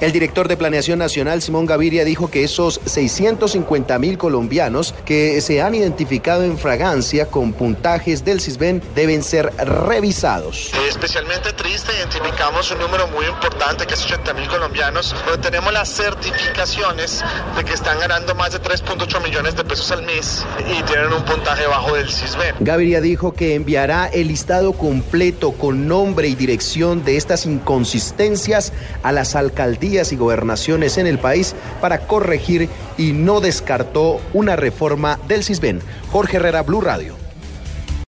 El director de Planeación Nacional, Simón Gaviria, dijo que esos 650 mil colombianos que se han identificado en fragancia con puntajes del CISBEN deben ser revisados. Especialmente triste, identificamos un número muy importante que es 80 mil colombianos, pero tenemos las certificaciones de que están ganando más de 3.8 millones de pesos al mes y tienen un puntaje bajo del CISBEN. Gaviria dijo que enviará el listado completo con nombre y dirección de estas inconsistencias a las alcaldías y gobernaciones en el país para corregir y no descartó una reforma del CISBEN. Jorge Herrera, Blue Radio.